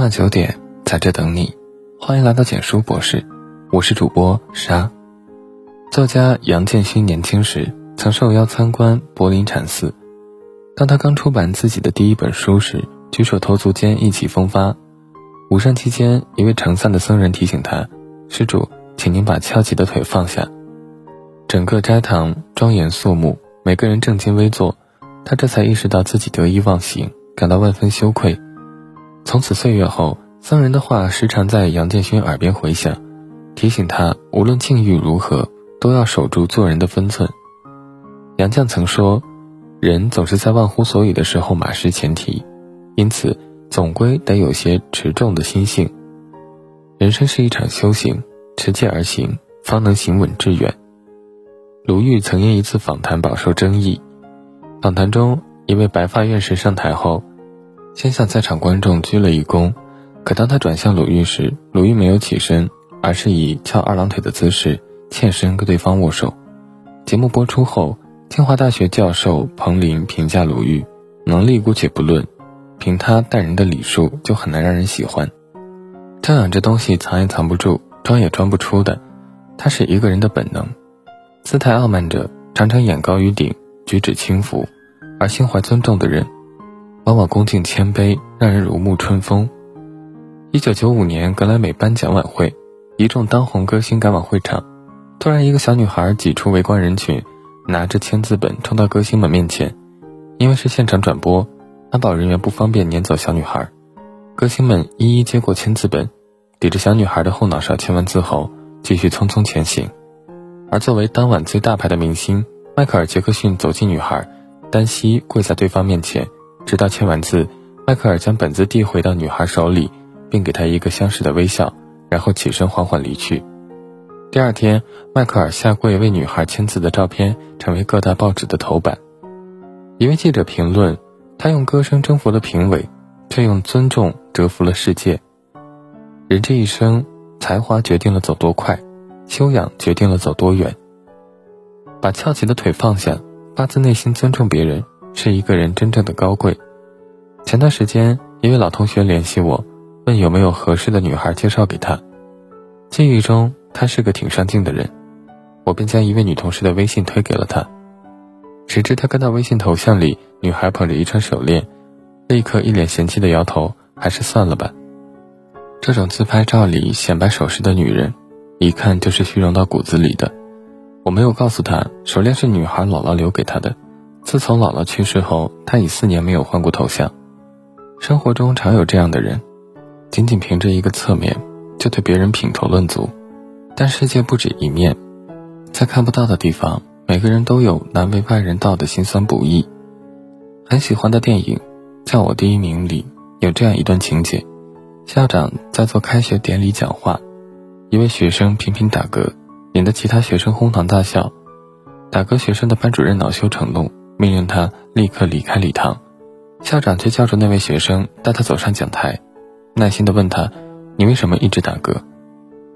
晚九点在这等你，欢迎来到简书博士，我是主播沙。作家杨建勋年轻时曾受邀参观柏林禅寺，当他刚出版自己的第一本书时，举手投足间意气风发。午膳期间，一位承散的僧人提醒他：“施主，请您把翘起的腿放下。”整个斋堂庄严肃穆，每个人正襟危坐，他这才意识到自己得意忘形，感到万分羞愧。从此岁月后，僧人的话时常在杨建勋耳边回响，提醒他无论境遇如何，都要守住做人的分寸。杨绛曾说：“人总是在忘乎所以的时候马失前蹄，因此总归得有些持重的心性。人生是一场修行，持戒而行，方能行稳致远。”鲁豫曾因一次访谈饱受争议，访谈中一位白发院士上台后。先向在场观众鞠了一躬，可当他转向鲁豫时，鲁豫没有起身，而是以翘二郎腿的姿势欠身跟对方握手。节目播出后，清华大学教授彭林评价鲁豫能力姑且不论，凭他待人的礼数就很难让人喜欢。张扬这东西藏也藏不住，装也装不出的，它是一个人的本能。姿态傲慢者常常眼高于顶，举止轻浮，而心怀尊重的人。往往恭敬谦卑，让人如沐春风。一九九五年格莱美颁奖晚会，一众当红歌星赶往会场，突然一个小女孩挤出围观人群，拿着签字本冲到歌星们面前。因为是现场转播，安保人员不方便撵走小女孩。歌星们一一接过签字本，抵着小女孩的后脑勺签完字后，继续匆匆前行。而作为当晚最大牌的明星，迈克尔·杰克逊走进女孩，单膝跪在对方面前。直到签完字，迈克尔将本子递回到女孩手里，并给她一个相视的微笑，然后起身缓缓离去。第二天，迈克尔下跪为女孩签字的照片成为各大报纸的头版。一位记者评论：“他用歌声征服了评委，却用尊重折服了世界。人这一生，才华决定了走多快，修养决定了走多远。把翘起的腿放下，发自内心尊重别人。”是一个人真正的高贵。前段时间，一位老同学联系我，问有没有合适的女孩介绍给他。记忆中，他是个挺上进的人，我便将一位女同事的微信推给了他。谁知他看到微信头像里女孩捧着一串手链，立刻一脸嫌弃的摇头，还是算了吧。这种自拍照里显摆首饰的女人，一看就是虚荣到骨子里的。我没有告诉他，手链是女孩姥姥留给她的。自从姥姥去世后，他已四年没有换过头像。生活中常有这样的人，仅仅凭着一个侧面就对别人品头论足。但世界不止一面，在看不到的地方，每个人都有难为外人道的辛酸不易。很喜欢的电影《叫我第一名》里有这样一段情节：校长在做开学典礼讲话，一位学生频频打嗝，引得其他学生哄堂大笑。打嗝学生的班主任恼羞成怒。命令他立刻离开礼堂，校长却叫住那位学生，带他走上讲台，耐心地问他：“你为什么一直打嗝？”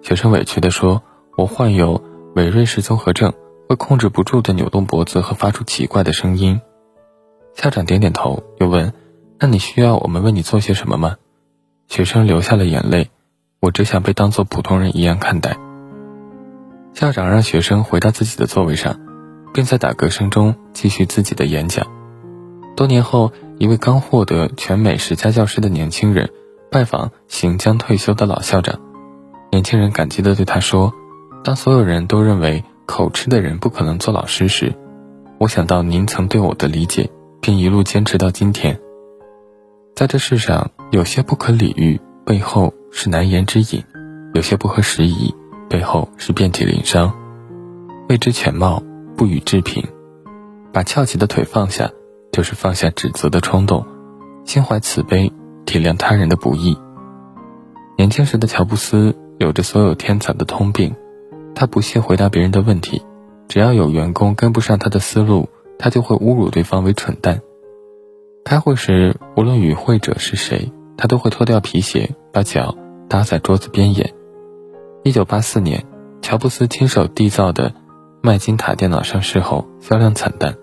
学生委屈地说：“我患有韦瑞氏综合症，会控制不住地扭动脖子和发出奇怪的声音。”校长点点头，又问：“那你需要我们为你做些什么吗？”学生流下了眼泪：“我只想被当作普通人一样看待。”校长让学生回到自己的座位上。并在打嗝声中继续自己的演讲。多年后，一位刚获得全美十佳教师的年轻人拜访行将退休的老校长。年轻人感激地对他说：“当所有人都认为口吃的人不可能做老师时，我想到您曾对我的理解，并一路坚持到今天。在这世上，有些不可理喻，背后是难言之隐；有些不合时宜，背后是遍体鳞伤。未知全貌。”不予置评，把翘起的腿放下，就是放下指责的冲动，心怀慈悲，体谅他人的不易。年轻时的乔布斯有着所有天才的通病，他不屑回答别人的问题，只要有员工跟不上他的思路，他就会侮辱对方为蠢蛋。开会时，无论与会者是谁，他都会脱掉皮鞋，把脚搭在桌子边沿。一九八四年，乔布斯亲手缔造的。麦金塔电脑上市后销量惨淡，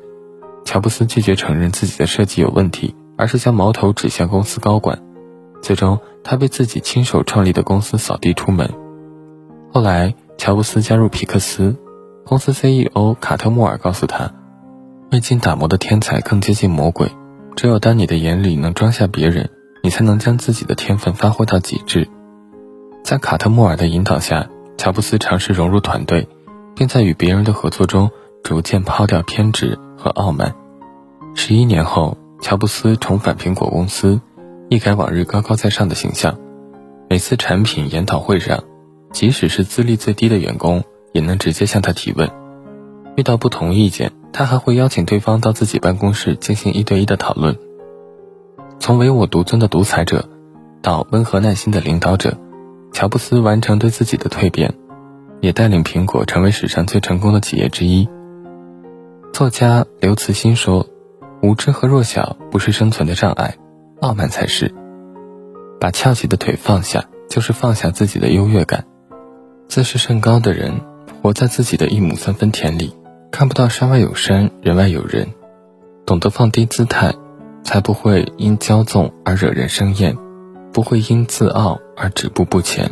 乔布斯拒绝承认自己的设计有问题，而是将矛头指向公司高管。最终他被自己亲手创立的公司扫地出门。后来，乔布斯加入皮克斯，公司 CEO 卡特穆尔告诉他：“未经打磨的天才更接近魔鬼。只有当你的眼里能装下别人，你才能将自己的天分发挥到极致。”在卡特穆尔的引导下，乔布斯尝试融入团队，并在与别人的合作中逐渐抛掉偏执和傲慢。十一年后，乔布斯重返苹果公司，一改往日高高在上的形象。每次产品研讨会上，即使是资历最低的员工，也能直接向他提问。遇到不同意见，他还会邀请对方到自己办公室进行一对一的讨论。从唯我独尊的独裁者，到温和耐心的领导者，乔布斯完成对自己的蜕变，也带领苹果成为史上最成功的企业之一。作家刘慈欣说。无知和弱小不是生存的障碍，傲慢才是。把翘起的腿放下，就是放下自己的优越感。自视甚高的人，活在自己的一亩三分田里，看不到山外有山，人外有人。懂得放低姿态，才不会因骄纵而惹人生厌，不会因自傲而止步不前。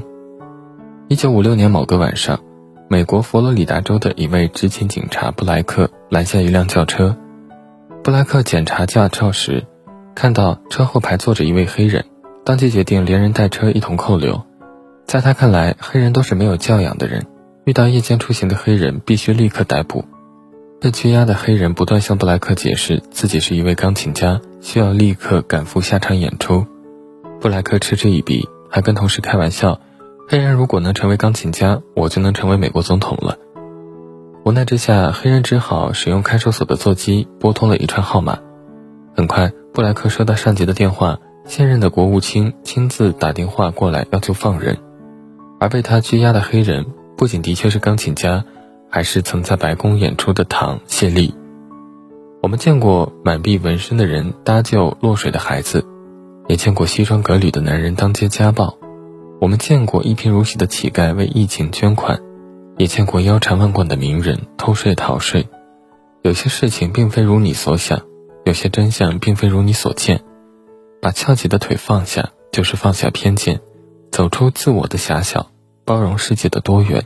一九五六年某个晚上，美国佛罗里达州的一位执勤警察布莱克拦下一辆轿车。布莱克检查驾照时，看到车后排坐着一位黑人，当即决定连人带车一同扣留。在他看来，黑人都是没有教养的人，遇到夜间出行的黑人必须立刻逮捕。被拘押的黑人不断向布莱克解释自己是一位钢琴家，需要立刻赶赴下场演出。布莱克嗤之以鼻，还跟同事开玩笑：“黑人如果能成为钢琴家，我就能成为美国总统了。”无奈之下，黑人只好使用看守所的座机拨通了一串号码。很快，布莱克收到上级的电话，现任的国务卿亲自打电话过来要求放人。而被他拘押的黑人不仅的确是钢琴家，还是曾在白宫演出的唐谢利。我们见过满臂纹身的人搭救落水的孩子，也见过西装革履的男人当街家暴。我们见过一贫如洗的乞丐为疫情捐款。也见过腰缠万贯的名人偷税逃税，有些事情并非如你所想，有些真相并非如你所见。把翘起的腿放下，就是放下偏见，走出自我的狭小，包容世界的多元。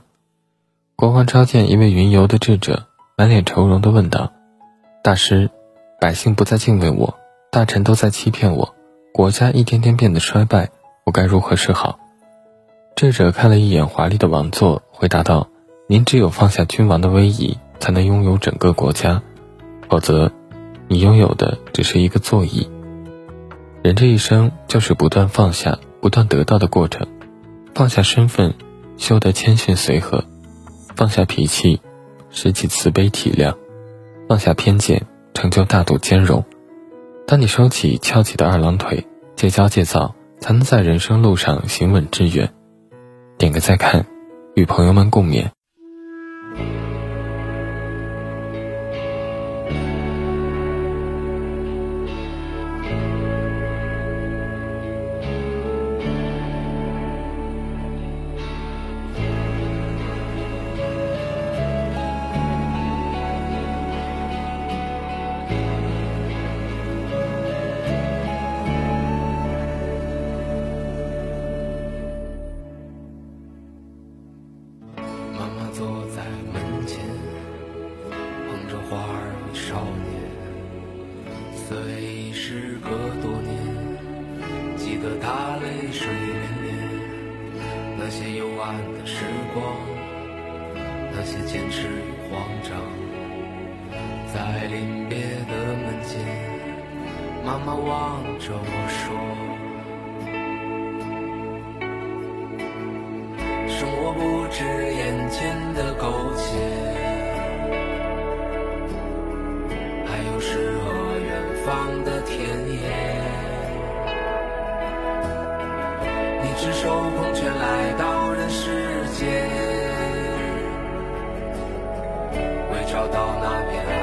国王召见一位云游的智者，满脸愁容地问道：“大师，百姓不再敬畏我，大臣都在欺骗我，国家一天天变得衰败，我该如何是好？”智者看了一眼华丽的王座，回答道。您只有放下君王的威仪，才能拥有整个国家，否则，你拥有的只是一个座椅。人这一生就是不断放下、不断得到的过程。放下身份，修得谦逊随和；放下脾气，拾起慈悲体谅；放下偏见，成就大度兼容。当你收起翘起的二郎腿，戒骄戒躁，才能在人生路上行稳致远。点个再看，与朋友们共勉。那些坚持与慌张，在临别的门前，妈妈望着我说：“生活不止眼前的苟且，还有诗和远方的田野。”你赤手空拳来到人世间，找到那片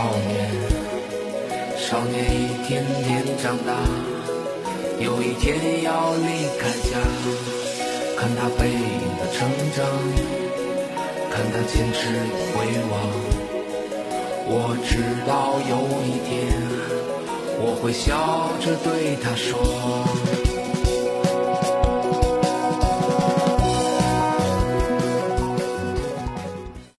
少年。少年一天天长大，有一天要离开家。看他背影的成长，看他坚持回望。我知道有一天，我会笑着对他说。